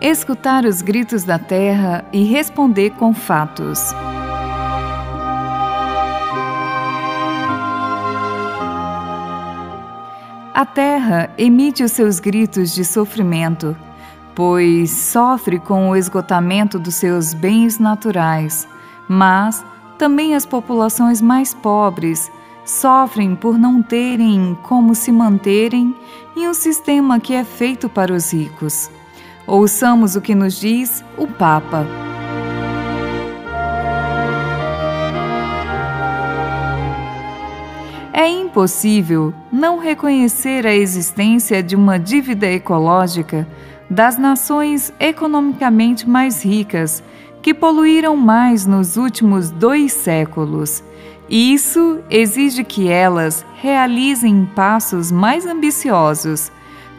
escutar os gritos da terra e responder com fatos. A terra emite os seus gritos de sofrimento, pois sofre com o esgotamento dos seus bens naturais, mas também as populações mais pobres sofrem por não terem como se manterem em um sistema que é feito para os ricos. Ouçamos o que nos diz o Papa. É impossível não reconhecer a existência de uma dívida ecológica das nações economicamente mais ricas que poluíram mais nos últimos dois séculos. Isso exige que elas realizem passos mais ambiciosos,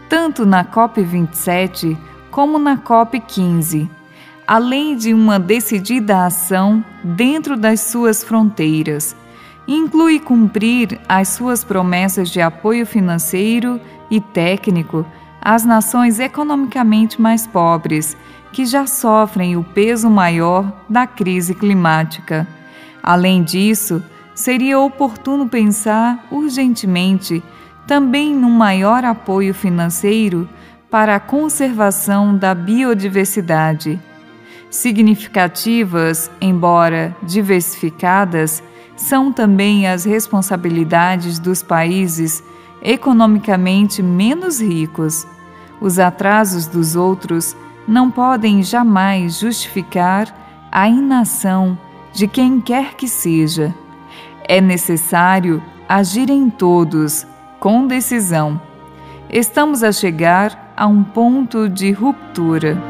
tanto na COP27 como na COP15, além de uma decidida ação dentro das suas fronteiras. Inclui cumprir as suas promessas de apoio financeiro e técnico às nações economicamente mais pobres, que já sofrem o peso maior da crise climática. Além disso, seria oportuno pensar urgentemente também num maior apoio financeiro para a conservação da biodiversidade. Significativas, embora diversificadas, são também as responsabilidades dos países economicamente menos ricos. Os atrasos dos outros não podem jamais justificar a inação de quem quer que seja. É necessário agir em todos, com decisão. Estamos a chegar a um ponto de ruptura.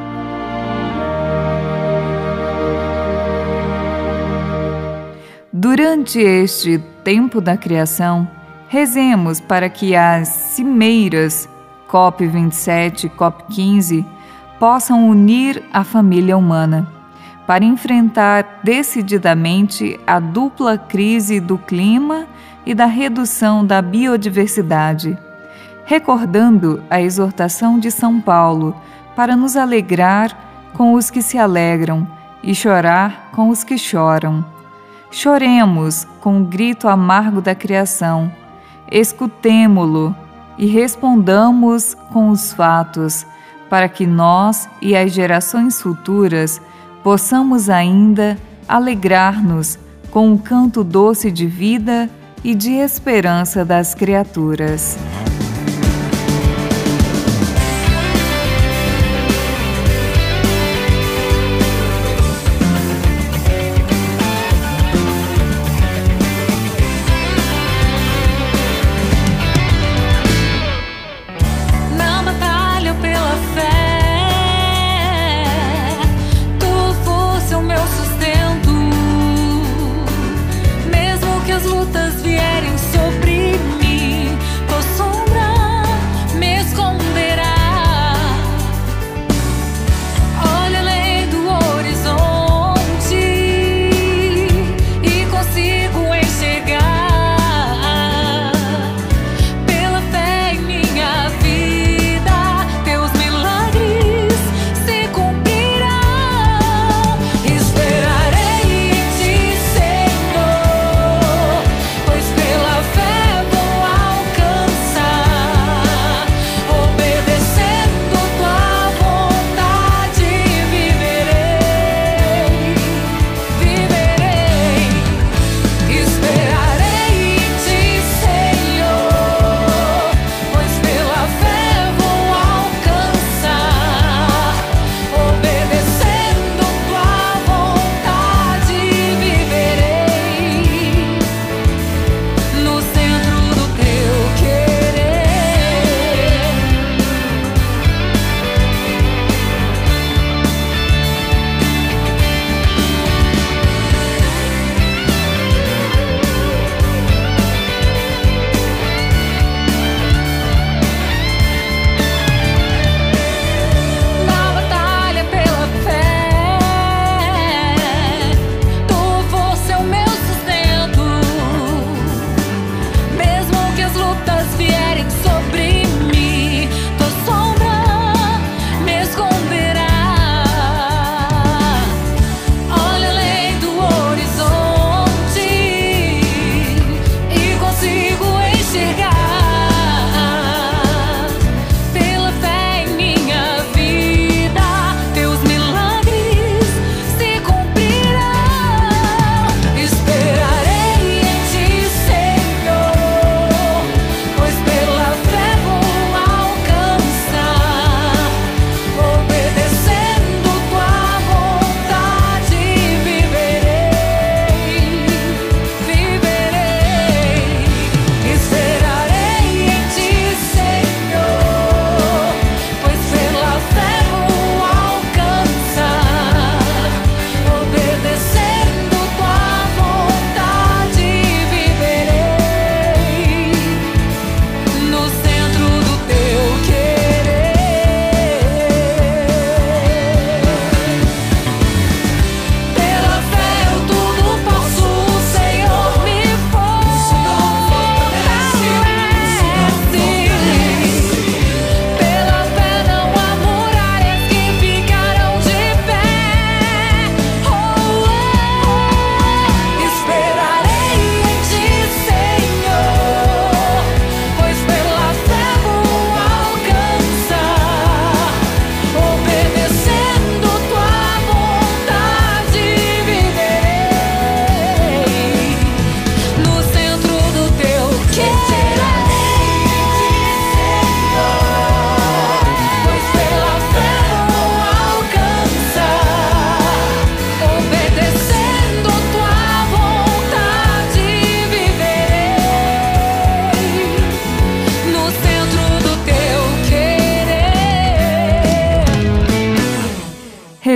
Durante este tempo da criação, rezemos para que as cimeiras COP27 e COP15 possam unir a família humana para enfrentar decididamente a dupla crise do clima e da redução da biodiversidade recordando a exortação de São Paulo para nos alegrar com os que se alegram e chorar com os que choram. Choremos com o grito amargo da criação, escutemo-lo e respondamos com os fatos, para que nós e as gerações futuras possamos ainda alegrar-nos com o canto doce de vida e de esperança das criaturas.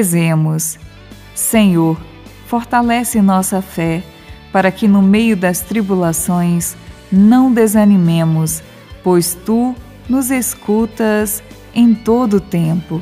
Rezemos. Senhor, fortalece nossa fé, para que no meio das tribulações não desanimemos, pois tu nos escutas em todo o tempo.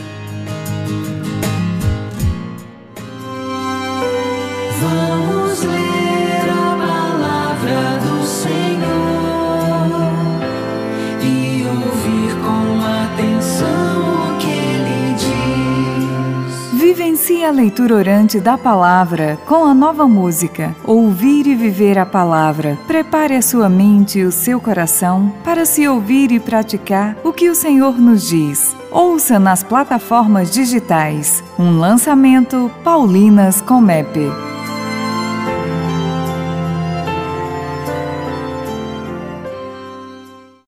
Vivencie a leitura orante da palavra com a nova música Ouvir e Viver a Palavra. Prepare a sua mente e o seu coração para se ouvir e praticar o que o Senhor nos diz. Ouça nas plataformas digitais um lançamento Paulinas Comep.